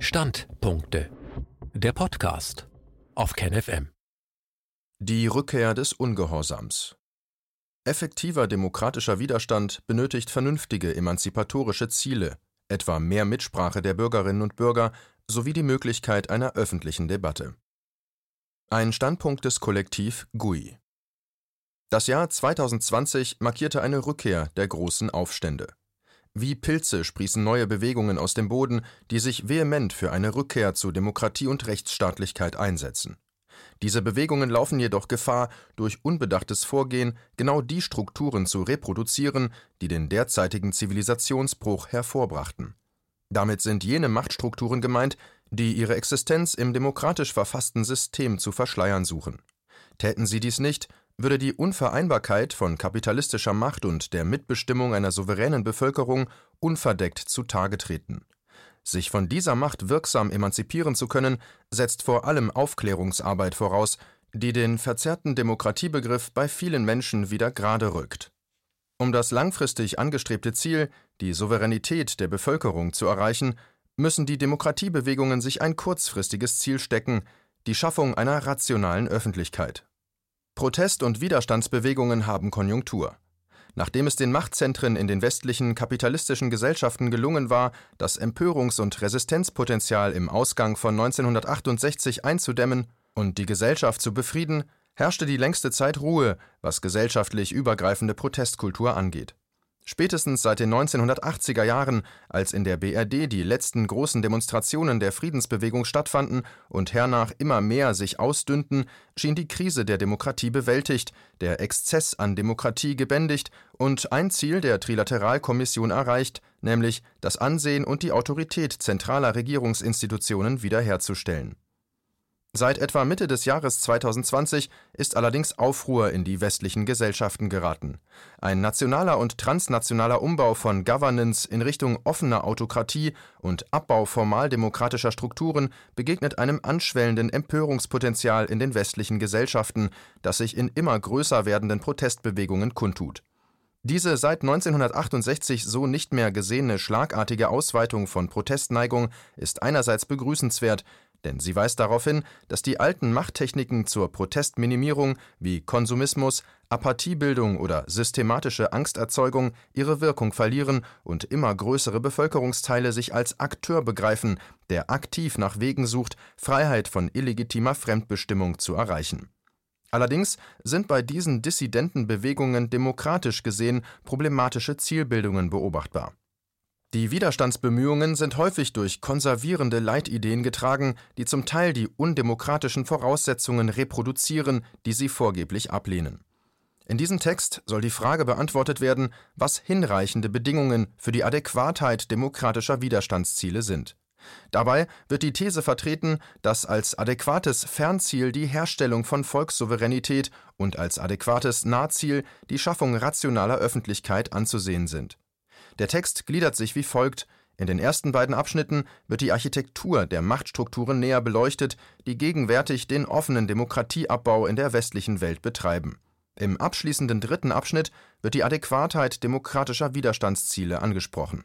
Standpunkte. Der Podcast auf KenFM. Die Rückkehr des Ungehorsams. Effektiver demokratischer Widerstand benötigt vernünftige emanzipatorische Ziele, etwa mehr Mitsprache der Bürgerinnen und Bürger sowie die Möglichkeit einer öffentlichen Debatte. Ein Standpunkt des Kollektiv GUI. Das Jahr 2020 markierte eine Rückkehr der großen Aufstände. Wie Pilze sprießen neue Bewegungen aus dem Boden, die sich vehement für eine Rückkehr zu Demokratie und Rechtsstaatlichkeit einsetzen. Diese Bewegungen laufen jedoch Gefahr, durch unbedachtes Vorgehen genau die Strukturen zu reproduzieren, die den derzeitigen Zivilisationsbruch hervorbrachten. Damit sind jene Machtstrukturen gemeint, die ihre Existenz im demokratisch verfassten System zu verschleiern suchen. Täten sie dies nicht, würde die Unvereinbarkeit von kapitalistischer Macht und der Mitbestimmung einer souveränen Bevölkerung unverdeckt zutage treten. Sich von dieser Macht wirksam emanzipieren zu können, setzt vor allem Aufklärungsarbeit voraus, die den verzerrten Demokratiebegriff bei vielen Menschen wieder gerade rückt. Um das langfristig angestrebte Ziel, die Souveränität der Bevölkerung zu erreichen, müssen die Demokratiebewegungen sich ein kurzfristiges Ziel stecken, die Schaffung einer rationalen Öffentlichkeit. Protest- und Widerstandsbewegungen haben Konjunktur. Nachdem es den Machtzentren in den westlichen kapitalistischen Gesellschaften gelungen war, das Empörungs- und Resistenzpotenzial im Ausgang von 1968 einzudämmen und die Gesellschaft zu befrieden, herrschte die längste Zeit Ruhe, was gesellschaftlich übergreifende Protestkultur angeht. Spätestens seit den 1980er Jahren, als in der BRD die letzten großen Demonstrationen der Friedensbewegung stattfanden und hernach immer mehr sich ausdünnten, schien die Krise der Demokratie bewältigt, der Exzess an Demokratie gebändigt und ein Ziel der Trilateralkommission erreicht, nämlich das Ansehen und die Autorität zentraler Regierungsinstitutionen wiederherzustellen Seit etwa Mitte des Jahres 2020 ist allerdings Aufruhr in die westlichen Gesellschaften geraten. Ein nationaler und transnationaler Umbau von Governance in Richtung offener Autokratie und Abbau formaldemokratischer Strukturen begegnet einem anschwellenden Empörungspotenzial in den westlichen Gesellschaften, das sich in immer größer werdenden Protestbewegungen kundtut. Diese seit 1968 so nicht mehr gesehene schlagartige Ausweitung von Protestneigung ist einerseits begrüßenswert, denn sie weist darauf hin, dass die alten Machttechniken zur Protestminimierung wie Konsumismus, Apathiebildung oder systematische Angsterzeugung ihre Wirkung verlieren und immer größere Bevölkerungsteile sich als Akteur begreifen, der aktiv nach Wegen sucht, Freiheit von illegitimer Fremdbestimmung zu erreichen. Allerdings sind bei diesen dissidenten Bewegungen demokratisch gesehen problematische Zielbildungen beobachtbar die Widerstandsbemühungen sind häufig durch konservierende Leitideen getragen, die zum Teil die undemokratischen Voraussetzungen reproduzieren, die sie vorgeblich ablehnen. In diesem Text soll die Frage beantwortet werden, was hinreichende Bedingungen für die Adäquatheit demokratischer Widerstandsziele sind. Dabei wird die These vertreten, dass als adäquates Fernziel die Herstellung von Volkssouveränität und als adäquates Nahziel die Schaffung rationaler Öffentlichkeit anzusehen sind der Text gliedert sich wie folgt: In den ersten beiden Abschnitten wird die Architektur der Machtstrukturen näher beleuchtet, die gegenwärtig den offenen Demokratieabbau in der westlichen Welt betreiben. Im abschließenden dritten Abschnitt wird die Adäquatheit demokratischer Widerstandsziele angesprochen.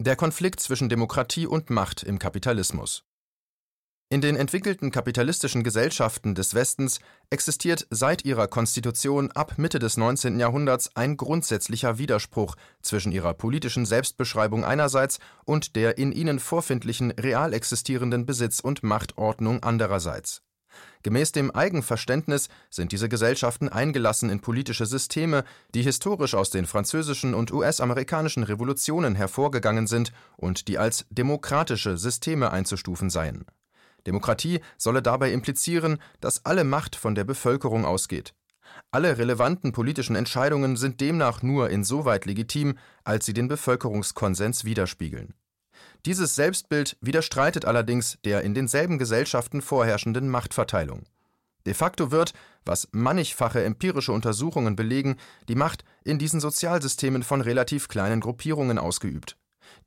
Der Konflikt zwischen Demokratie und Macht im Kapitalismus in den entwickelten kapitalistischen Gesellschaften des Westens existiert seit ihrer Konstitution ab Mitte des 19. Jahrhunderts ein grundsätzlicher Widerspruch zwischen ihrer politischen Selbstbeschreibung einerseits und der in ihnen vorfindlichen real existierenden Besitz- und Machtordnung andererseits. Gemäß dem Eigenverständnis sind diese Gesellschaften eingelassen in politische Systeme, die historisch aus den französischen und US-amerikanischen Revolutionen hervorgegangen sind und die als demokratische Systeme einzustufen seien Demokratie solle dabei implizieren, dass alle Macht von der Bevölkerung ausgeht. Alle relevanten politischen Entscheidungen sind demnach nur insoweit legitim, als sie den Bevölkerungskonsens widerspiegeln. Dieses Selbstbild widerstreitet allerdings der in denselben Gesellschaften vorherrschenden Machtverteilung. De facto wird, was mannigfache empirische Untersuchungen belegen, die Macht in diesen Sozialsystemen von relativ kleinen Gruppierungen ausgeübt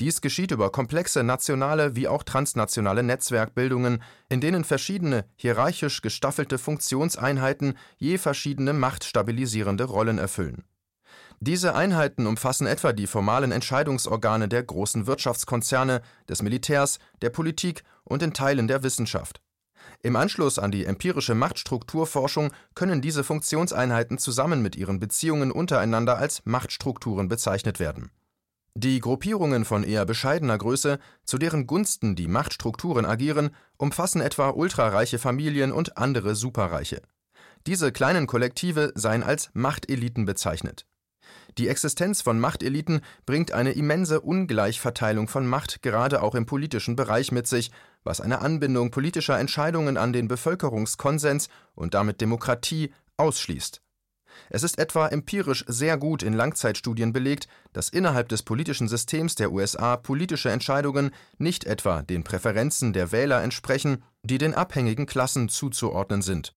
dies geschieht über komplexe nationale wie auch transnationale Netzwerkbildungen, in denen verschiedene hierarchisch gestaffelte Funktionseinheiten je verschiedene machtstabilisierende Rollen erfüllen. Diese Einheiten umfassen etwa die formalen Entscheidungsorgane der großen Wirtschaftskonzerne, des Militärs, der Politik und in Teilen der Wissenschaft. Im Anschluss an die empirische Machtstrukturforschung können diese Funktionseinheiten zusammen mit ihren Beziehungen untereinander als Machtstrukturen bezeichnet werden. Die Gruppierungen von eher bescheidener Größe, zu deren Gunsten die Machtstrukturen agieren, umfassen etwa ultrareiche Familien und andere Superreiche. Diese kleinen Kollektive seien als Machteliten bezeichnet die Existenz von Machteliten bringt eine immense Ungleichverteilung von Macht gerade auch im politischen Bereich mit sich, was eine Anbindung politischer Entscheidungen an den Bevölkerungskonsens und damit Demokratie ausschließt. Es ist etwa empirisch sehr gut in Langzeitstudien belegt, dass innerhalb des politischen Systems der USA politische Entscheidungen nicht etwa den Präferenzen der Wähler entsprechen, die den abhängigen Klassen zuzuordnen sind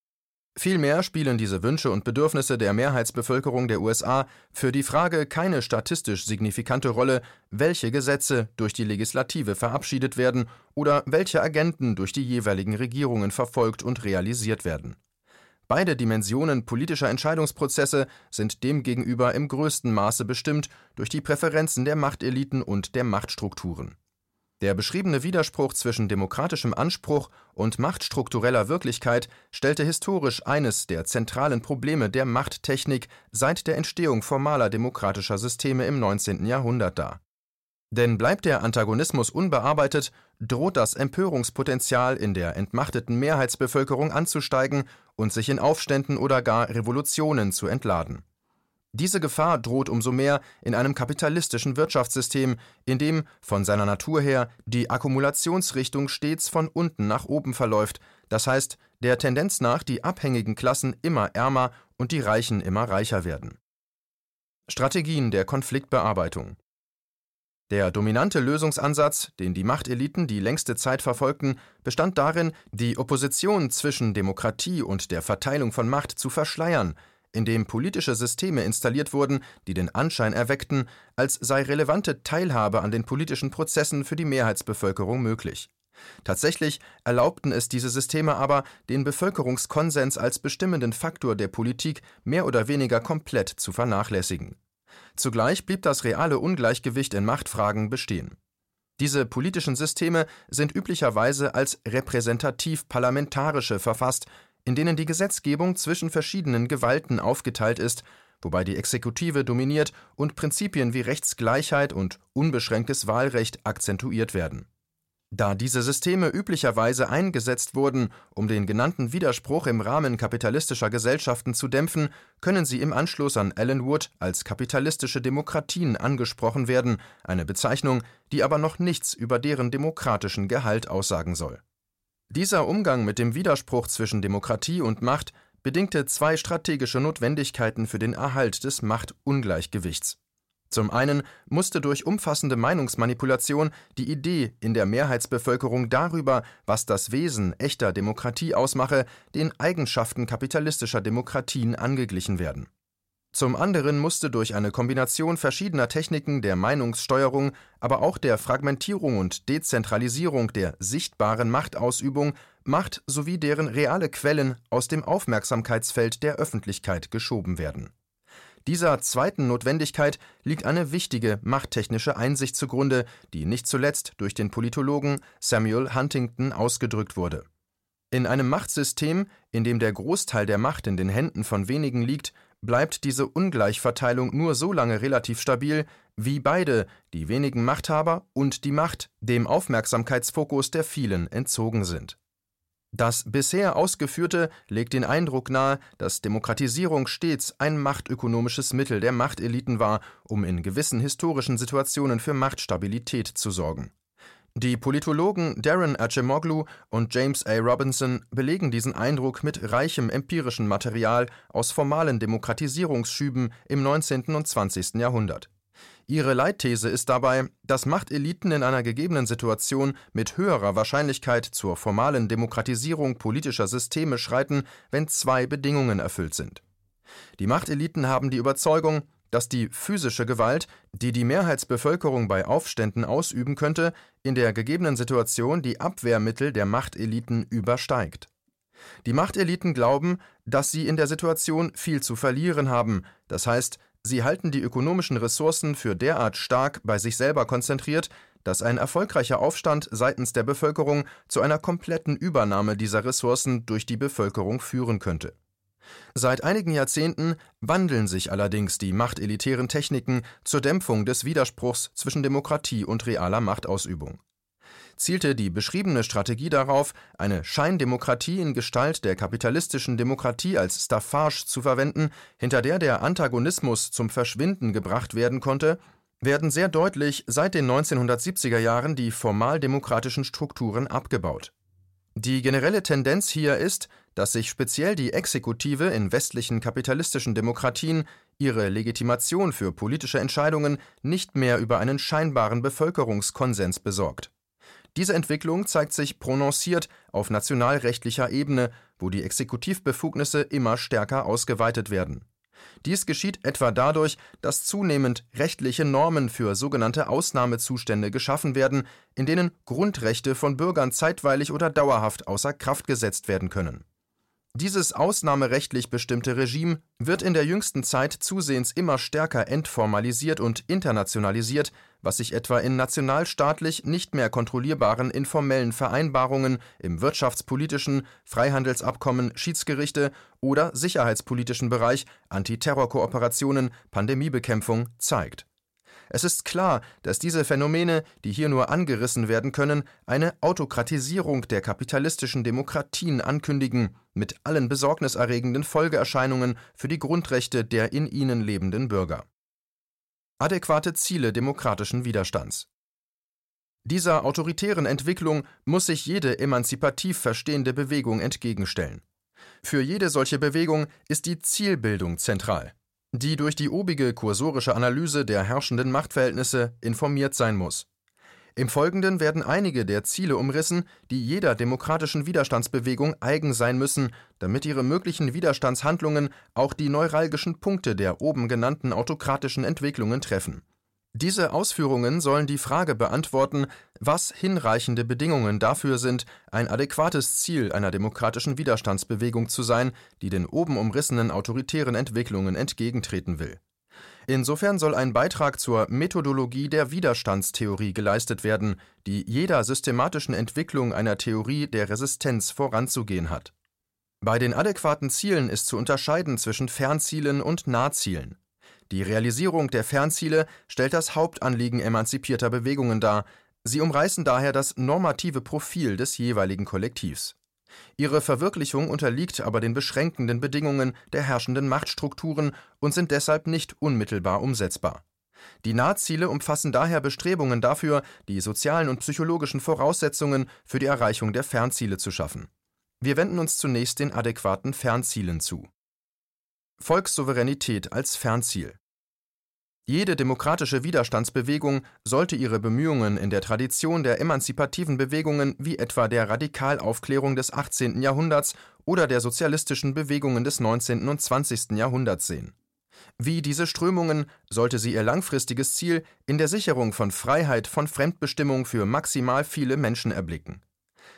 Vielmehr spielen diese Wünsche und Bedürfnisse der Mehrheitsbevölkerung der USA für die Frage keine statistisch signifikante Rolle, welche Gesetze durch die Legislative verabschiedet werden oder welche Agenten durch die jeweiligen Regierungen verfolgt und realisiert werden. Beide Dimensionen politischer Entscheidungsprozesse sind demgegenüber im größten Maße bestimmt durch die Präferenzen der Machteliten und der Machtstrukturen der beschriebene Widerspruch zwischen demokratischem Anspruch und machtstruktureller Wirklichkeit stellte historisch eines der zentralen Probleme der Machttechnik seit der Entstehung formaler demokratischer Systeme im 19. Jahrhundert dar. Denn bleibt der Antagonismus unbearbeitet, droht das Empörungspotenzial in der entmachteten Mehrheitsbevölkerung anzusteigen und sich in Aufständen oder gar Revolutionen zu entladen diese Gefahr droht umso mehr in einem kapitalistischen Wirtschaftssystem, in dem von seiner Natur her die Akkumulationsrichtung stets von unten nach oben verläuft, das heißt der Tendenz nach die abhängigen Klassen immer ärmer und die Reichen immer reicher werden. Strategien der Konfliktbearbeitung Der dominante Lösungsansatz, den die Machteliten die längste Zeit verfolgten, bestand darin, die Opposition zwischen Demokratie und der Verteilung von Macht zu verschleiern, in dem politische Systeme installiert wurden, die den Anschein erweckten, als sei relevante Teilhabe an den politischen Prozessen für die Mehrheitsbevölkerung möglich. Tatsächlich erlaubten es diese Systeme aber, den Bevölkerungskonsens als bestimmenden Faktor der Politik mehr oder weniger komplett zu vernachlässigen. Zugleich blieb das reale Ungleichgewicht in Machtfragen bestehen. Diese politischen Systeme sind üblicherweise als repräsentativ parlamentarische verfasst, in denen die Gesetzgebung zwischen verschiedenen Gewalten aufgeteilt ist, wobei die Exekutive dominiert und Prinzipien wie Rechtsgleichheit und unbeschränktes Wahlrecht akzentuiert werden. Da diese Systeme üblicherweise eingesetzt wurden, um den genannten Widerspruch im Rahmen kapitalistischer Gesellschaften zu dämpfen, können sie im Anschluss an Alan Wood als kapitalistische Demokratien angesprochen werden, eine Bezeichnung, die aber noch nichts über deren demokratischen Gehalt aussagen soll dieser Umgang mit dem Widerspruch zwischen Demokratie und Macht bedingte zwei strategische Notwendigkeiten für den Erhalt des Machtungleichgewichts. Zum einen musste durch umfassende Meinungsmanipulation die Idee in der Mehrheitsbevölkerung darüber, was das Wesen echter Demokratie ausmache, den Eigenschaften kapitalistischer Demokratien angeglichen werden zum anderen musste durch eine Kombination verschiedener Techniken der Meinungssteuerung, aber auch der Fragmentierung und Dezentralisierung der sichtbaren Machtausübung Macht sowie deren reale Quellen aus dem Aufmerksamkeitsfeld der Öffentlichkeit geschoben werden. Dieser zweiten Notwendigkeit liegt eine wichtige machttechnische Einsicht zugrunde, die nicht zuletzt durch den Politologen Samuel Huntington ausgedrückt wurde. In einem Machtsystem, in dem der Großteil der Macht in den Händen von wenigen liegt, bleibt diese Ungleichverteilung nur so lange relativ stabil, wie beide, die wenigen Machthaber und die Macht, dem Aufmerksamkeitsfokus der vielen entzogen sind. Das bisher Ausgeführte legt den Eindruck nahe, dass Demokratisierung stets ein machtökonomisches Mittel der Machteliten war, um in gewissen historischen Situationen für Machtstabilität zu sorgen die Politologen Darren Acemoglu und James A. Robinson belegen diesen Eindruck mit reichem empirischem Material aus formalen Demokratisierungsschüben im 19. und 20. Jahrhundert. Ihre Leitthese ist dabei, dass Machteliten in einer gegebenen Situation mit höherer Wahrscheinlichkeit zur formalen Demokratisierung politischer Systeme schreiten, wenn zwei Bedingungen erfüllt sind. Die Machteliten haben die Überzeugung, dass die physische Gewalt, die die Mehrheitsbevölkerung bei Aufständen ausüben könnte, in der gegebenen Situation die Abwehrmittel der Machteliten übersteigt. Die Machteliten glauben, dass sie in der Situation viel zu verlieren haben, das heißt, Sie halten die ökonomischen Ressourcen für derart stark bei sich selber konzentriert, dass ein erfolgreicher Aufstand seitens der Bevölkerung zu einer kompletten Übernahme dieser Ressourcen durch die Bevölkerung führen könnte. Seit einigen Jahrzehnten wandeln sich allerdings die machtelitären Techniken zur Dämpfung des Widerspruchs zwischen Demokratie und realer Machtausübung. Zielte die beschriebene Strategie darauf, eine Scheindemokratie in Gestalt der kapitalistischen Demokratie als Staffage zu verwenden, hinter der der Antagonismus zum Verschwinden gebracht werden konnte, werden sehr deutlich seit den 1970er Jahren die formaldemokratischen Strukturen abgebaut. Die generelle Tendenz hier ist, dass sich speziell die Exekutive in westlichen kapitalistischen Demokratien ihre Legitimation für politische Entscheidungen nicht mehr über einen scheinbaren Bevölkerungskonsens besorgt. Diese Entwicklung zeigt sich prononciert auf nationalrechtlicher Ebene, wo die Exekutivbefugnisse immer stärker ausgeweitet werden. Dies geschieht etwa dadurch, dass zunehmend rechtliche Normen für sogenannte Ausnahmezustände geschaffen werden, in denen Grundrechte von Bürgern zeitweilig oder dauerhaft außer Kraft gesetzt werden können dieses ausnahmerechtlich bestimmte Regime wird in der jüngsten Zeit zusehends immer stärker entformalisiert und internationalisiert, was sich etwa in nationalstaatlich nicht mehr kontrollierbaren informellen Vereinbarungen im wirtschaftspolitischen, Freihandelsabkommen, Schiedsgerichte oder sicherheitspolitischen Bereich, Antiterrorkooperationen, Pandemiebekämpfung zeigt. Es ist klar, dass diese Phänomene, die hier nur angerissen werden können, eine Autokratisierung der kapitalistischen Demokratien ankündigen, mit allen besorgniserregenden Folgeerscheinungen für die Grundrechte der in ihnen lebenden Bürger. Adäquate Ziele demokratischen Widerstands Dieser autoritären Entwicklung muss sich jede emanzipativ verstehende Bewegung entgegenstellen. Für jede solche Bewegung ist die Zielbildung zentral die durch die obige kursorische Analyse der herrschenden Machtverhältnisse informiert sein muss. Im Folgenden werden einige der Ziele umrissen, die jeder demokratischen Widerstandsbewegung eigen sein müssen, damit ihre möglichen Widerstandshandlungen auch die neuralgischen Punkte der oben genannten autokratischen Entwicklungen treffen diese Ausführungen sollen die Frage beantworten, was hinreichende Bedingungen dafür sind, ein adäquates Ziel einer demokratischen Widerstandsbewegung zu sein, die den oben umrissenen autoritären Entwicklungen entgegentreten will. Insofern soll ein Beitrag zur Methodologie der Widerstandstheorie geleistet werden, die jeder systematischen Entwicklung einer Theorie der Resistenz voranzugehen hat. Bei den adäquaten Zielen ist zu unterscheiden zwischen Fernzielen und Nahzielen. Die Realisierung der Fernziele stellt das Hauptanliegen emanzipierter Bewegungen dar, sie umreißen daher das normative Profil des jeweiligen Kollektivs. Ihre Verwirklichung unterliegt aber den beschränkenden Bedingungen der herrschenden Machtstrukturen und sind deshalb nicht unmittelbar umsetzbar. Die Nahziele umfassen daher Bestrebungen dafür, die sozialen und psychologischen Voraussetzungen für die Erreichung der Fernziele zu schaffen. Wir wenden uns zunächst den adäquaten Fernzielen zu. Volkssouveränität als Fernziel jede demokratische Widerstandsbewegung sollte ihre Bemühungen in der Tradition der emanzipativen Bewegungen wie etwa der Radikalaufklärung des 18. Jahrhunderts oder der sozialistischen Bewegungen des 19. und 20. Jahrhunderts sehen. Wie diese Strömungen sollte sie ihr langfristiges Ziel in der Sicherung von Freiheit von Fremdbestimmung für maximal viele Menschen erblicken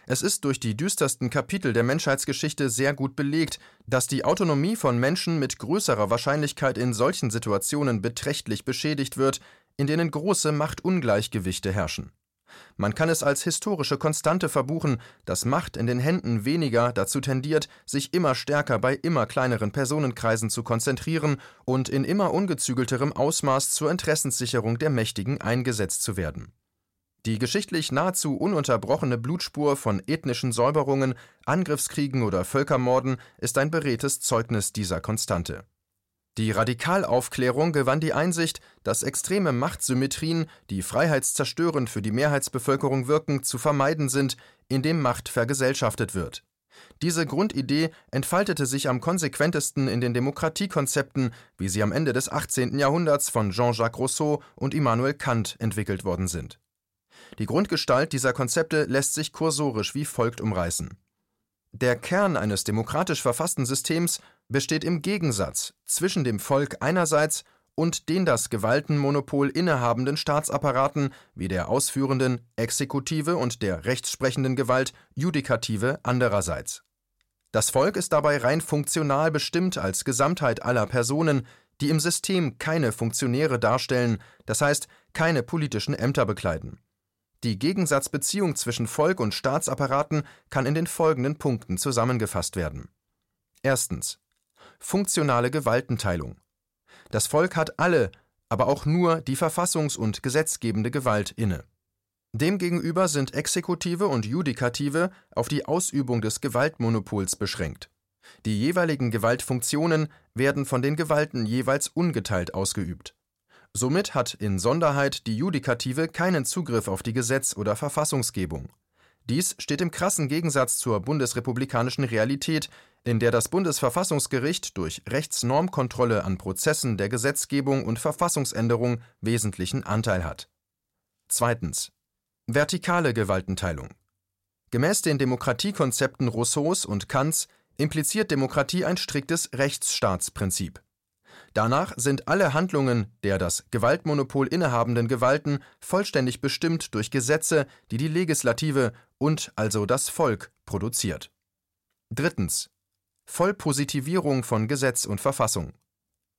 es ist durch die düstersten Kapitel der Menschheitsgeschichte sehr gut belegt, dass die Autonomie von Menschen mit größerer Wahrscheinlichkeit in solchen Situationen beträchtlich beschädigt wird, in denen große Machtungleichgewichte herrschen. Man kann es als historische Konstante verbuchen, dass Macht in den Händen weniger dazu tendiert, sich immer stärker bei immer kleineren Personenkreisen zu konzentrieren und in immer ungezügelterem Ausmaß zur Interessenssicherung der Mächtigen eingesetzt zu werden die geschichtlich nahezu ununterbrochene Blutspur von ethnischen Säuberungen, Angriffskriegen oder Völkermorden ist ein beredtes Zeugnis dieser Konstante. Die Radikalaufklärung gewann die Einsicht, dass extreme Machtsymmetrien, die freiheitszerstörend für die Mehrheitsbevölkerung wirken, zu vermeiden sind, indem Macht vergesellschaftet wird. Diese Grundidee entfaltete sich am konsequentesten in den Demokratiekonzepten, wie sie am Ende des 18. Jahrhunderts von Jean-Jacques Rousseau und Immanuel Kant entwickelt worden sind die Grundgestalt dieser Konzepte lässt sich kursorisch wie folgt umreißen. Der Kern eines demokratisch verfassten Systems besteht im Gegensatz zwischen dem Volk einerseits und den das Gewaltenmonopol innehabenden Staatsapparaten wie der ausführenden Exekutive und der rechtssprechenden Gewalt Judikative andererseits. Das Volk ist dabei rein funktional bestimmt als Gesamtheit aller Personen, die im System keine Funktionäre darstellen, das heißt keine politischen Ämter bekleiden. Die Gegensatzbeziehung zwischen Volk und Staatsapparaten kann in den folgenden Punkten zusammengefasst werden. Erstens. Funktionale Gewaltenteilung. Das Volk hat alle, aber auch nur die verfassungs- und gesetzgebende Gewalt inne. Demgegenüber sind Exekutive und Judikative auf die Ausübung des Gewaltmonopols beschränkt. Die jeweiligen Gewaltfunktionen werden von den Gewalten jeweils ungeteilt ausgeübt. Somit hat in Sonderheit die Judikative keinen Zugriff auf die Gesetz- oder Verfassungsgebung. Dies steht im krassen Gegensatz zur bundesrepublikanischen Realität, in der das Bundesverfassungsgericht durch Rechtsnormkontrolle an Prozessen der Gesetzgebung und Verfassungsänderung wesentlichen Anteil hat. Zweitens. Vertikale Gewaltenteilung. Gemäß den Demokratiekonzepten Rousseaus und Kants impliziert Demokratie ein striktes Rechtsstaatsprinzip. Danach sind alle Handlungen der das Gewaltmonopol innehabenden Gewalten vollständig bestimmt durch Gesetze, die die Legislative und also das Volk produziert. Drittens. Vollpositivierung von Gesetz und Verfassung.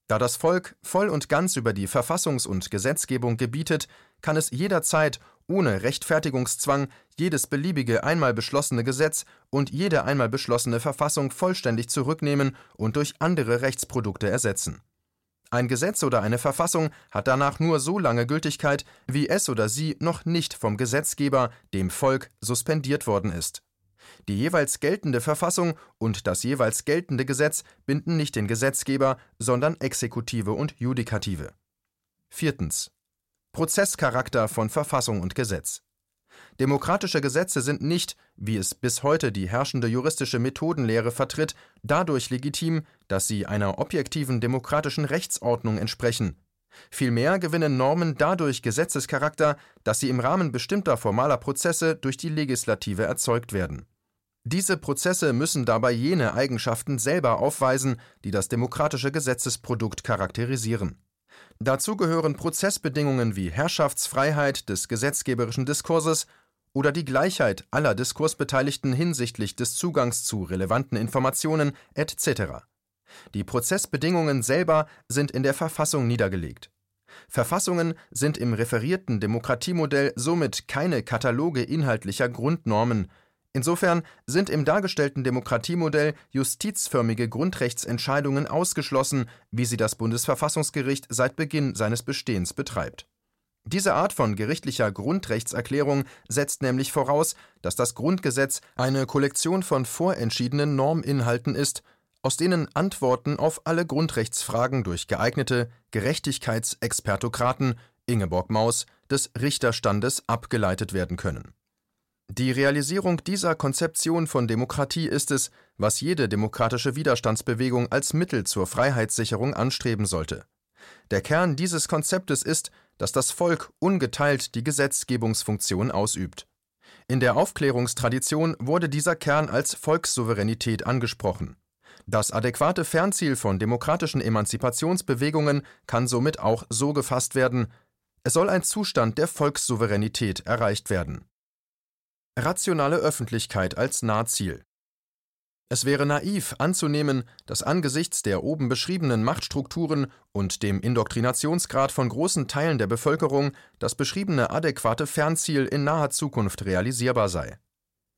Da das Volk voll und ganz über die Verfassungs- und Gesetzgebung gebietet, kann es jederzeit ohne Rechtfertigungszwang jedes beliebige einmal beschlossene Gesetz und jede einmal beschlossene Verfassung vollständig zurücknehmen und durch andere Rechtsprodukte ersetzen. Ein Gesetz oder eine Verfassung hat danach nur so lange Gültigkeit, wie es oder sie noch nicht vom Gesetzgeber, dem Volk, suspendiert worden ist. Die jeweils geltende Verfassung und das jeweils geltende Gesetz binden nicht den Gesetzgeber, sondern Exekutive und Judikative. Viertens. Prozesscharakter von Verfassung und Gesetz. Demokratische Gesetze sind nicht, wie es bis heute die herrschende juristische Methodenlehre vertritt, dadurch legitim, dass sie einer objektiven demokratischen Rechtsordnung entsprechen. Vielmehr gewinnen Normen dadurch Gesetzescharakter, dass sie im Rahmen bestimmter formaler Prozesse durch die Legislative erzeugt werden. Diese Prozesse müssen dabei jene Eigenschaften selber aufweisen, die das demokratische Gesetzesprodukt charakterisieren. Dazu gehören Prozessbedingungen wie Herrschaftsfreiheit des gesetzgeberischen Diskurses oder die Gleichheit aller Diskursbeteiligten hinsichtlich des Zugangs zu relevanten Informationen etc. Die Prozessbedingungen selber sind in der Verfassung niedergelegt. Verfassungen sind im referierten Demokratiemodell somit keine Kataloge inhaltlicher Grundnormen, Insofern sind im dargestellten Demokratiemodell justizförmige Grundrechtsentscheidungen ausgeschlossen, wie sie das Bundesverfassungsgericht seit Beginn seines Bestehens betreibt. Diese Art von gerichtlicher Grundrechtserklärung setzt nämlich voraus, dass das Grundgesetz eine Kollektion von vorentschiedenen Norminhalten ist, aus denen Antworten auf alle Grundrechtsfragen durch geeignete Gerechtigkeitsexpertokraten Ingeborg Maus des Richterstandes abgeleitet werden können die Realisierung dieser Konzeption von Demokratie ist es, was jede demokratische Widerstandsbewegung als Mittel zur Freiheitssicherung anstreben sollte. Der Kern dieses Konzeptes ist, dass das Volk ungeteilt die Gesetzgebungsfunktion ausübt. In der Aufklärungstradition wurde dieser Kern als Volkssouveränität angesprochen. Das adäquate Fernziel von demokratischen Emanzipationsbewegungen kann somit auch so gefasst werden, es soll ein Zustand der Volkssouveränität erreicht werden Rationale Öffentlichkeit als Nahziel. Es wäre naiv anzunehmen, dass angesichts der oben beschriebenen Machtstrukturen und dem Indoktrinationsgrad von großen Teilen der Bevölkerung das beschriebene adäquate Fernziel in naher Zukunft realisierbar sei.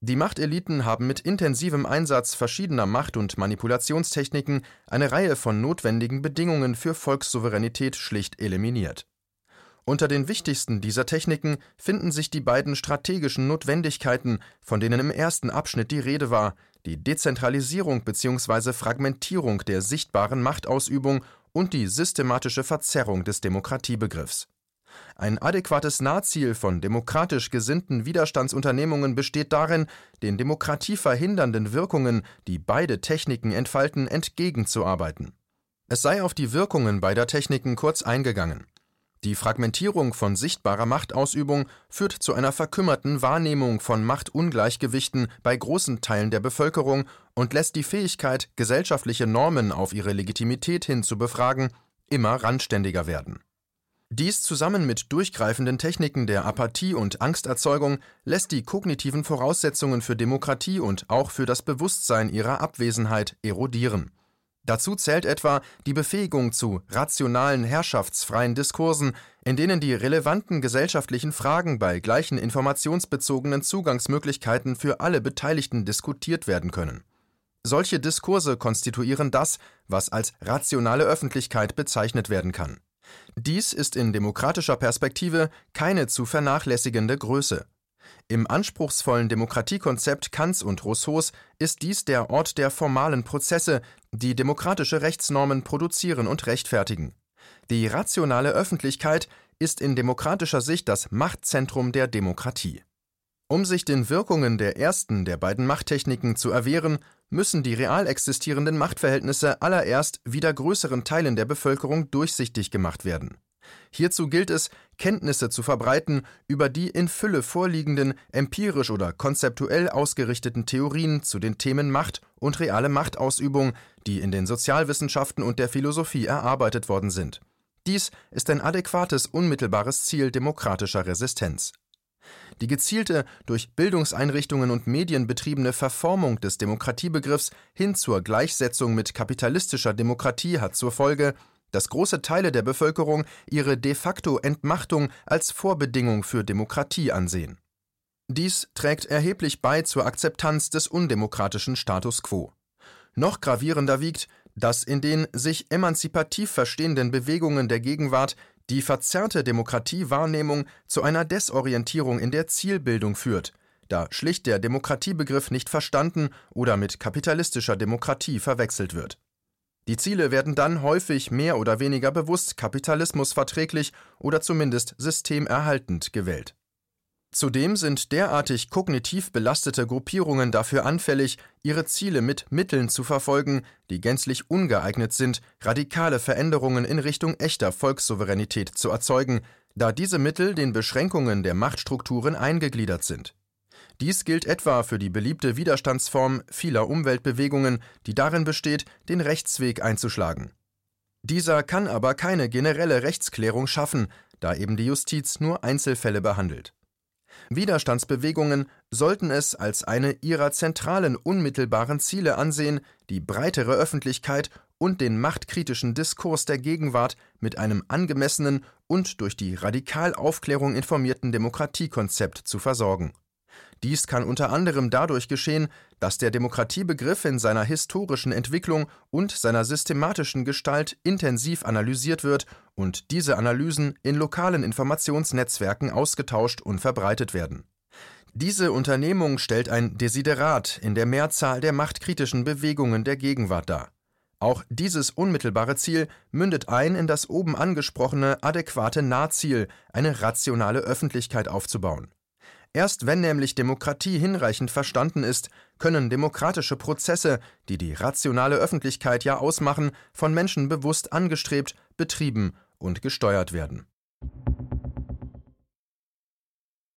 Die Machteliten haben mit intensivem Einsatz verschiedener Macht- und Manipulationstechniken eine Reihe von notwendigen Bedingungen für Volkssouveränität schlicht eliminiert unter den wichtigsten dieser Techniken finden sich die beiden strategischen Notwendigkeiten, von denen im ersten Abschnitt die Rede war, die Dezentralisierung bzw. Fragmentierung der sichtbaren Machtausübung und die systematische Verzerrung des Demokratiebegriffs. Ein adäquates Nahziel von demokratisch gesinnten Widerstandsunternehmungen besteht darin, den demokratieverhindernden Wirkungen, die beide Techniken entfalten, entgegenzuarbeiten. Es sei auf die Wirkungen beider Techniken kurz eingegangen die Fragmentierung von sichtbarer Machtausübung führt zu einer verkümmerten Wahrnehmung von Machtungleichgewichten bei großen Teilen der Bevölkerung und lässt die Fähigkeit, gesellschaftliche Normen auf ihre Legitimität hin zu befragen, immer randständiger werden. Dies zusammen mit durchgreifenden Techniken der Apathie und Angsterzeugung lässt die kognitiven Voraussetzungen für Demokratie und auch für das Bewusstsein ihrer Abwesenheit erodieren Dazu zählt etwa die Befähigung zu rationalen, herrschaftsfreien Diskursen, in denen die relevanten gesellschaftlichen Fragen bei gleichen informationsbezogenen Zugangsmöglichkeiten für alle Beteiligten diskutiert werden können. Solche Diskurse konstituieren das, was als rationale Öffentlichkeit bezeichnet werden kann. Dies ist in demokratischer Perspektive keine zu vernachlässigende Größe. Im anspruchsvollen Demokratiekonzept Kants und Rousseaus ist dies der Ort der formalen Prozesse, die demokratische Rechtsnormen produzieren und rechtfertigen. Die rationale Öffentlichkeit ist in demokratischer Sicht das Machtzentrum der Demokratie. Um sich den Wirkungen der ersten der beiden Machttechniken zu erwehren, müssen die real existierenden Machtverhältnisse allererst wieder größeren Teilen der Bevölkerung durchsichtig gemacht werden Hierzu gilt es, Kenntnisse zu verbreiten über die in Fülle vorliegenden, empirisch oder konzeptuell ausgerichteten Theorien zu den Themen Macht und reale Machtausübung, die in den Sozialwissenschaften und der Philosophie erarbeitet worden sind. Dies ist ein adäquates unmittelbares Ziel demokratischer Resistenz. Die gezielte, durch Bildungseinrichtungen und Medien betriebene Verformung des Demokratiebegriffs hin zur Gleichsetzung mit kapitalistischer Demokratie hat zur Folge, dass große Teile der Bevölkerung ihre de facto Entmachtung als Vorbedingung für Demokratie ansehen. Dies trägt erheblich bei zur Akzeptanz des undemokratischen Status quo. Noch gravierender wiegt, dass in den sich emanzipativ verstehenden Bewegungen der Gegenwart die verzerrte Demokratiewahrnehmung zu einer Desorientierung in der Zielbildung führt, da schlicht der Demokratiebegriff nicht verstanden oder mit kapitalistischer Demokratie verwechselt wird. Die Ziele werden dann häufig mehr oder weniger bewusst kapitalismusverträglich oder zumindest systemerhaltend gewählt. Zudem sind derartig kognitiv belastete Gruppierungen dafür anfällig, ihre Ziele mit Mitteln zu verfolgen, die gänzlich ungeeignet sind, radikale Veränderungen in Richtung echter Volkssouveränität zu erzeugen, da diese Mittel den Beschränkungen der Machtstrukturen eingegliedert sind dies gilt etwa für die beliebte Widerstandsform vieler Umweltbewegungen, die darin besteht, den Rechtsweg einzuschlagen. Dieser kann aber keine generelle Rechtsklärung schaffen, da eben die Justiz nur Einzelfälle behandelt. Widerstandsbewegungen sollten es als eine ihrer zentralen unmittelbaren Ziele ansehen, die breitere Öffentlichkeit und den machtkritischen Diskurs der Gegenwart mit einem angemessenen und durch die Radikalaufklärung informierten Demokratiekonzept zu versorgen dies kann unter anderem dadurch geschehen, dass der Demokratiebegriff in seiner historischen Entwicklung und seiner systematischen Gestalt intensiv analysiert wird und diese Analysen in lokalen Informationsnetzwerken ausgetauscht und verbreitet werden. Diese Unternehmung stellt ein Desiderat in der Mehrzahl der machtkritischen Bewegungen der Gegenwart dar. Auch dieses unmittelbare Ziel mündet ein in das oben angesprochene adäquate Nahziel, eine rationale Öffentlichkeit aufzubauen. Erst wenn nämlich Demokratie hinreichend verstanden ist, können demokratische Prozesse, die die rationale Öffentlichkeit ja ausmachen, von Menschen bewusst angestrebt, betrieben und gesteuert werden